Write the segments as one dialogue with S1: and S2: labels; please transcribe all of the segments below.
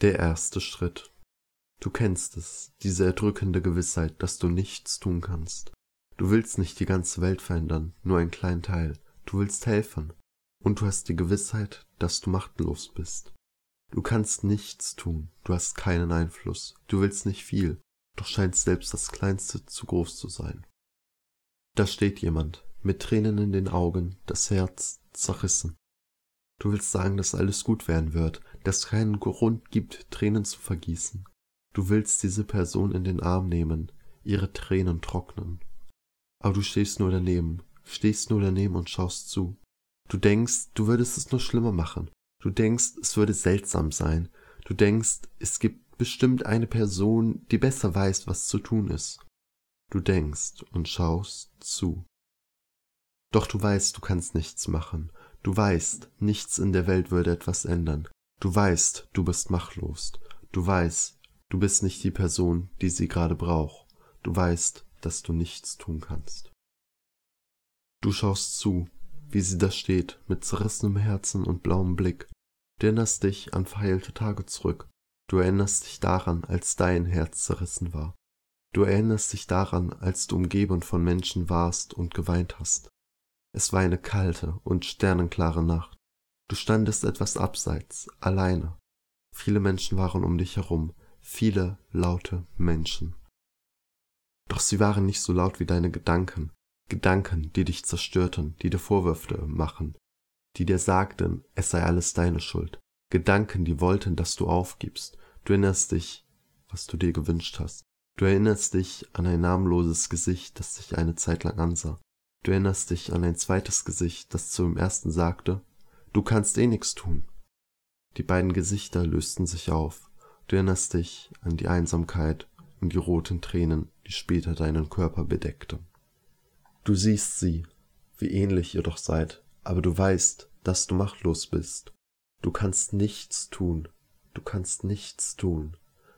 S1: Der erste Schritt. Du kennst es, diese erdrückende Gewissheit, dass du nichts tun kannst. Du willst nicht die ganze Welt verändern, nur einen kleinen Teil. Du willst helfen. Und du hast die Gewissheit, dass du machtlos bist. Du kannst nichts tun, du hast keinen Einfluss, du willst nicht viel, doch scheint selbst das Kleinste zu groß zu sein. Da steht jemand, mit Tränen in den Augen, das Herz zerrissen. Du willst sagen, dass alles gut werden wird, dass es keinen Grund gibt, Tränen zu vergießen. Du willst diese Person in den Arm nehmen, ihre Tränen trocknen. Aber du stehst nur daneben, stehst nur daneben und schaust zu. Du denkst, du würdest es nur schlimmer machen. Du denkst, es würde seltsam sein. Du denkst, es gibt bestimmt eine Person, die besser weiß, was zu tun ist. Du denkst und schaust zu. Doch du weißt, du kannst nichts machen. Du weißt, nichts in der Welt würde etwas ändern. Du weißt, du bist machtlos. Du weißt, du bist nicht die Person, die sie gerade braucht. Du weißt, dass du nichts tun kannst. Du schaust zu, wie sie da steht, mit zerrissenem Herzen und blauem Blick. Du erinnerst dich an verheilte Tage zurück. Du erinnerst dich daran, als dein Herz zerrissen war. Du erinnerst dich daran, als du umgeben von Menschen warst und geweint hast. Es war eine kalte und sternenklare Nacht. Du standest etwas abseits, alleine. Viele Menschen waren um dich herum, viele laute Menschen. Doch sie waren nicht so laut wie deine Gedanken, Gedanken, die dich zerstörten, die dir Vorwürfe machen, die dir sagten, es sei alles deine Schuld, Gedanken, die wollten, dass du aufgibst. Du erinnerst dich, was du dir gewünscht hast. Du erinnerst dich an ein namenloses Gesicht, das dich eine Zeit lang ansah. Du erinnerst dich an ein zweites Gesicht, das zu dem ersten sagte, du kannst eh nix tun. Die beiden Gesichter lösten sich auf. Du erinnerst dich an die Einsamkeit und die roten Tränen, die später deinen Körper bedeckten. Du siehst sie, wie ähnlich ihr doch seid, aber du weißt, dass du machtlos bist. Du kannst nichts tun, du kannst nichts tun,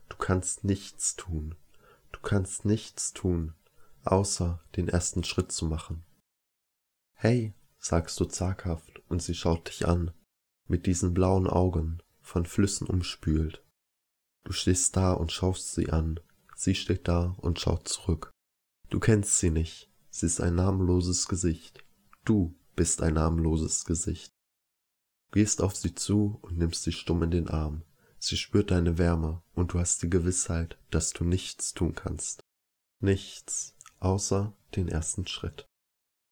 S1: du kannst nichts tun, du kannst nichts tun, außer den ersten Schritt zu machen. Hey, sagst du zaghaft, und sie schaut dich an, mit diesen blauen Augen, von Flüssen umspült. Du stehst da und schaust sie an, sie steht da und schaut zurück. Du kennst sie nicht, Sie ist ein namenloses Gesicht. Du bist ein namenloses Gesicht. Du gehst auf sie zu und nimmst sie stumm in den Arm. Sie spürt deine Wärme und du hast die Gewissheit, dass du nichts tun kannst. Nichts außer den ersten Schritt.